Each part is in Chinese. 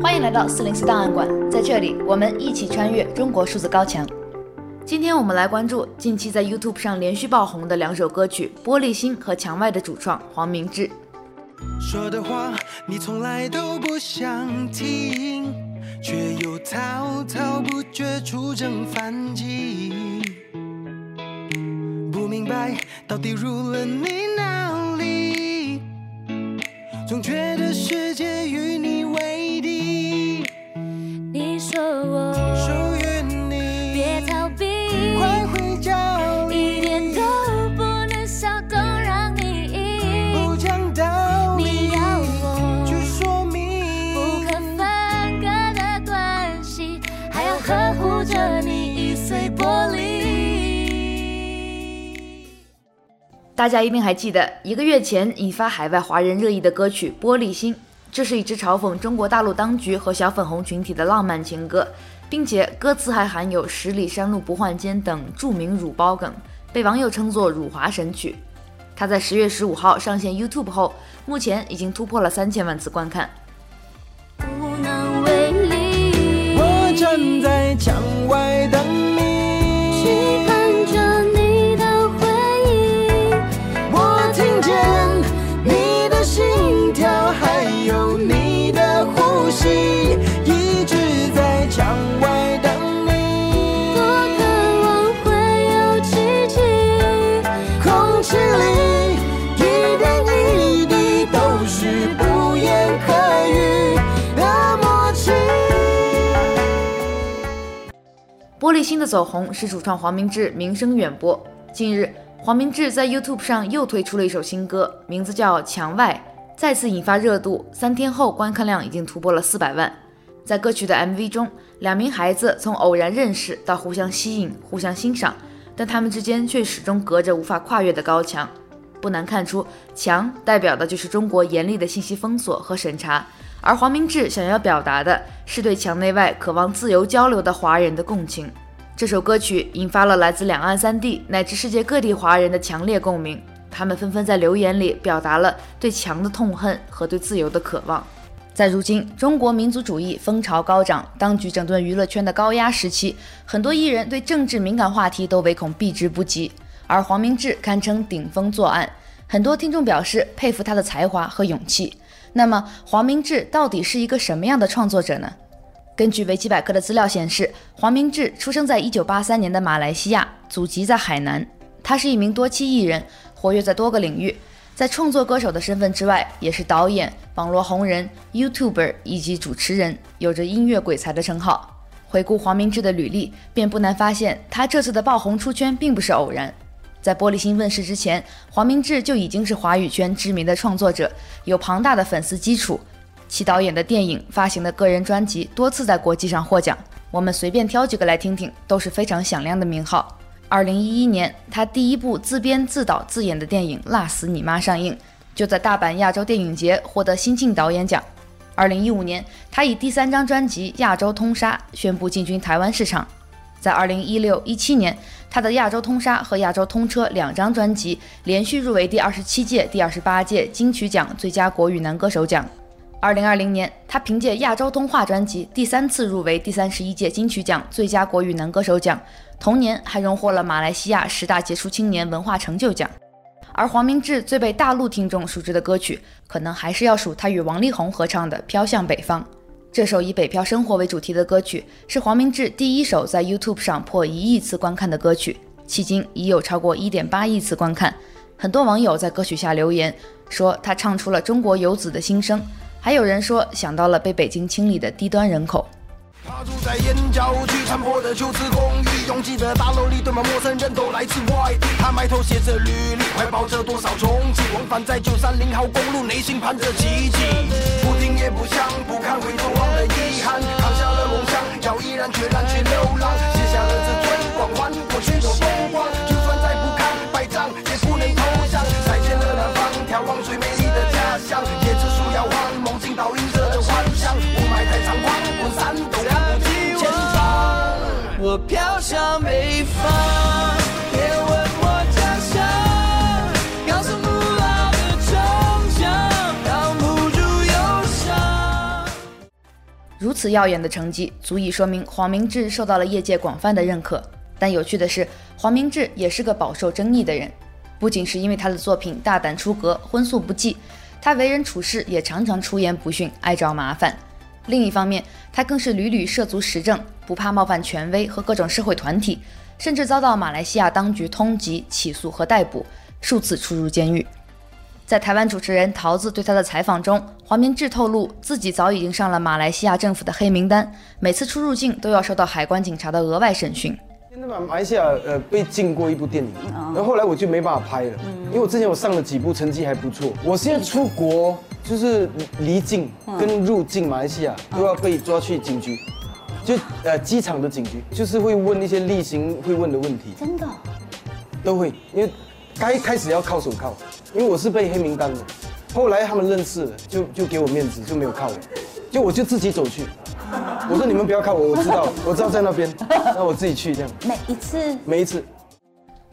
欢迎来到四零四档案馆，在这里我们一起穿越中国数字高墙。今天我们来关注近期在 YouTube 上连续爆红的两首歌曲《玻璃心》和《墙外》的主创黄明志。说的话你从来都不想听，却又滔滔不绝出征反击，不明白到底入了你哪里，总觉得世界与大家一定还记得一个月前引发海外华人热议的歌曲《玻璃心》，这是一支嘲讽中国大陆当局和小粉红群体的浪漫情歌，并且歌词还含有“十里山路不换肩”等著名辱包梗，被网友称作“辱华神曲”。它在十月十五号上线 YouTube 后，目前已经突破了三千万次观看。空气里一点一滴都是不言可喻的默契。玻璃心的走红使主创黄明志名声远播。近日，黄明志在 YouTube 上又推出了一首新歌，名字叫《墙外》，再次引发热度。三天后，观看量已经突破了四百万。在歌曲的 MV 中，两名孩子从偶然认识到互相吸引、互相欣赏，但他们之间却始终隔着无法跨越的高墙。不难看出，墙代表的就是中国严厉的信息封锁和审查，而黄明志想要表达的是对墙内外渴望自由交流的华人的共情。这首歌曲引发了来自两岸三地乃至世界各地华人的强烈共鸣，他们纷纷在留言里表达了对墙的痛恨和对自由的渴望。在如今中国民族主义风潮高涨、当局整顿娱乐圈的高压时期，很多艺人对政治敏感话题都唯恐避之不及，而黄明志堪称顶风作案。很多听众表示佩服他的才华和勇气。那么，黄明志到底是一个什么样的创作者呢？根据维基百科的资料显示，黄明志出生在1983年的马来西亚，祖籍在海南。他是一名多栖艺人，活跃在多个领域，在创作歌手的身份之外，也是导演、网络红人、YouTuber 以及主持人，有着音乐鬼才的称号。回顾黄明志的履历，便不难发现，他这次的爆红出圈并不是偶然。在《玻璃心》问世之前，黄明志就已经是华语圈知名的创作者，有庞大的粉丝基础。其导演的电影、发行的个人专辑多次在国际上获奖，我们随便挑几个来听听，都是非常响亮的名号。二零一一年，他第一部自编自导自演的电影《辣死你妈》上映，就在大阪亚洲电影节获得新晋导演奖。二零一五年，他以第三张专辑《亚洲通杀》宣布进军台湾市场。在二零一六、一七年，他的《亚洲通杀》和《亚洲通车》两张专辑连续入围第二十七届、第二十八届金曲奖最佳国语男歌手奖。二零二零年，他凭借《亚洲通话》专辑第三次入围第三十一届金曲奖最佳国语男歌手奖，同年还荣获了马来西亚十大杰出青年文化成就奖。而黄明志最被大陆听众熟知的歌曲，可能还是要数他与王力宏合唱的《飘向北方》。这首以北漂生活为主题的歌曲，是黄明志第一首在 YouTube 上破一亿次观看的歌曲，迄今已有超过一点八亿次观看。很多网友在歌曲下留言，说他唱出了中国游子的心声。还有人说想到了被北京清理的低端人口。他住在眼角区残破的旧式公寓，拥挤的大楼里堆满陌生人都来自外地。他埋头写着履历，怀抱着多少憧憬，往返在九三零号公路，内心盼着奇迹。不听也不想，不看回头望的遗憾，扛下了梦想，要毅然决然我飘向北方，别问我家乡，高耸古老的城墙，挡不住忧伤。如此耀眼的成绩，足以说明黄明志受到了业界广泛的认可。但有趣的是，黄明志也是个饱受争议的人，不仅是因为他的作品大胆出格、荤素不忌，他为人处事也常常出言不逊、爱找麻烦。另一方面，他更是屡屡涉足时政，不怕冒犯权威和各种社会团体，甚至遭到马来西亚当局通缉、起诉和逮捕，数次出入监狱。在台湾主持人桃子对他的采访中，黄明志透露自己早已经上了马来西亚政府的黑名单，每次出入境都要受到海关警察的额外审讯。马来西亚呃被禁过一部电影，然后后来我就没办法拍了，因为我之前我上了几部，成绩还不错。我现在出国就是离境跟入境马来西亚都要被抓去警局，就呃机场的警局，就是会问一些例行会问的问题。真的？都会，因为该开始要铐手铐。因为我是被黑名单的，后来他们认识了，就就给我面子，就没有铐我，就我就自己走去。我说你们不要铐我，我知道，我知道在那边，那我自己去这样。每一次，每一次。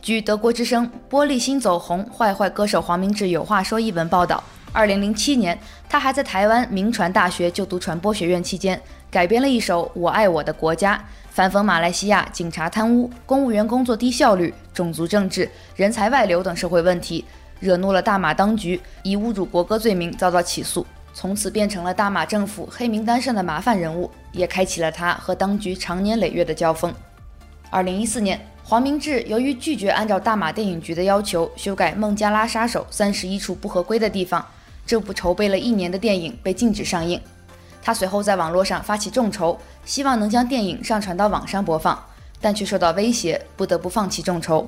据德国之声《玻璃心走红》坏坏歌手黄明志有话说一文报道，二零零七年，他还在台湾明传大学就读传播学院期间，改编了一首《我爱我的国家》，反讽马来西亚警察贪污、公务员工作低效率、种族政治、人才外流等社会问题。惹怒了大马当局，以侮辱国歌罪名遭到起诉，从此变成了大马政府黑名单上的麻烦人物，也开启了他和当局长年累月的交锋。二零一四年，黄明志由于拒绝按照大马电影局的要求修改《孟加拉杀手》三十一处不合规的地方，这部筹备了一年的电影被禁止上映。他随后在网络上发起众筹，希望能将电影上传到网上播放，但却受到威胁，不得不放弃众筹。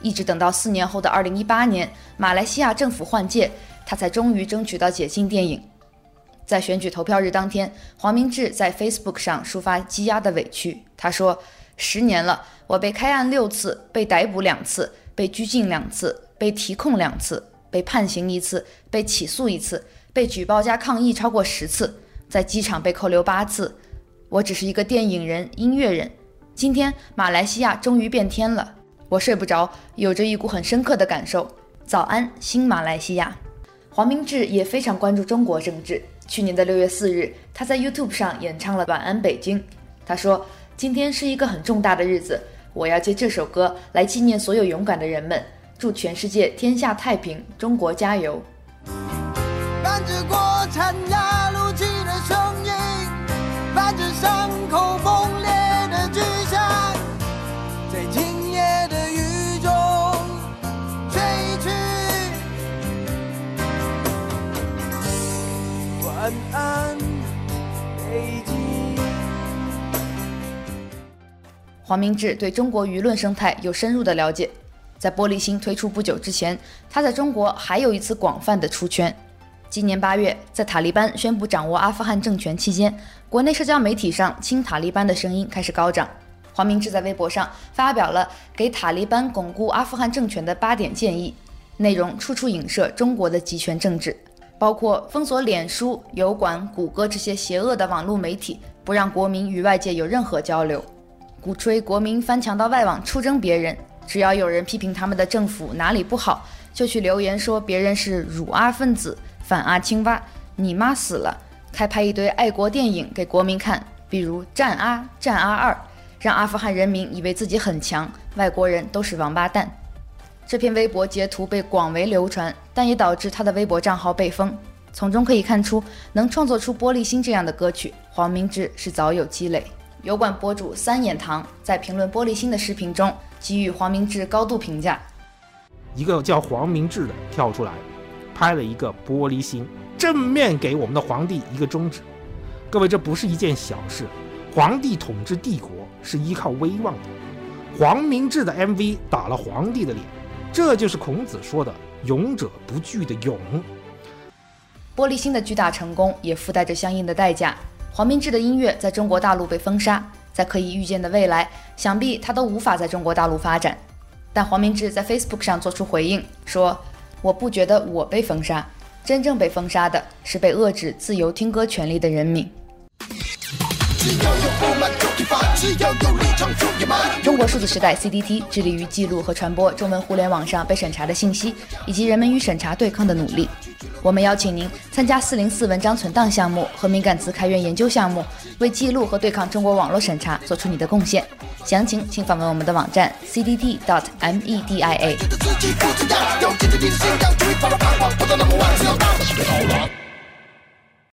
一直等到四年后的二零一八年，马来西亚政府换届，他才终于争取到解禁电影。在选举投票日当天，黄明志在 Facebook 上抒发积压的委屈。他说：“十年了，我被开案六次，被逮捕两次，被拘禁两次，被提控两次，被判刑一次，被起诉一次，被举报加抗议超过十次，在机场被扣留八次。我只是一个电影人、音乐人。今天，马来西亚终于变天了。”我睡不着，有着一股很深刻的感受。早安，新马来西亚。黄明志也非常关注中国政治。去年的六月四日，他在 YouTube 上演唱了《晚安北京》。他说：“今天是一个很重大的日子，我要借这首歌来纪念所有勇敢的人们，祝全世界天下太平，中国加油。”伴着国产压路机的声音，伴着伤口崩裂。黄明志对中国舆论生态有深入的了解。在《玻璃心》推出不久之前，他在中国还有一次广泛的出圈。今年八月，在塔利班宣布掌握阿富汗政权期间，国内社交媒体上亲塔利班的声音开始高涨。黄明志在微博上发表了给塔利班巩固阿富汗政权的八点建议，内容处处影射中国的集权政治。包括封锁脸书、油管、谷歌这些邪恶的网络媒体，不让国民与外界有任何交流；鼓吹国民翻墙到外网出征别人，只要有人批评他们的政府哪里不好，就去留言说别人是辱阿分子、反阿青蛙，你妈死了！开拍一堆爱国电影给国民看，比如《战阿》《战阿二》，让阿富汗人民以为自己很强，外国人都是王八蛋。这篇微博截图被广为流传，但也导致他的微博账号被封。从中可以看出，能创作出《玻璃心》这样的歌曲，黄明志是早有积累。油管博主三眼堂在评论《玻璃心》的视频中，给予黄明志高度评价。一个叫黄明志的跳出来，拍了一个《玻璃心》，正面给我们的皇帝一个中指。各位，这不是一件小事。皇帝统治帝国是依靠威望的。黄明志的 MV 打了皇帝的脸。这就是孔子说的“勇者不惧”的勇。玻璃心的巨大成功也附带着相应的代价。黄明志的音乐在中国大陆被封杀，在可以预见的未来，想必他都无法在中国大陆发展。但黄明志在 Facebook 上做出回应，说：“我不觉得我被封杀，真正被封杀的是被遏制自由听歌权利的人民。”中国数字时代 CDT 致力于记录和传播中文互联网上被审查的信息，以及人们与审查对抗的努力。我们邀请您参加四零四文章存档项目和敏感词开源研究项目，为记录和对抗中国网络审查做出你的贡献。详情请访问我们的网站 cdt.media。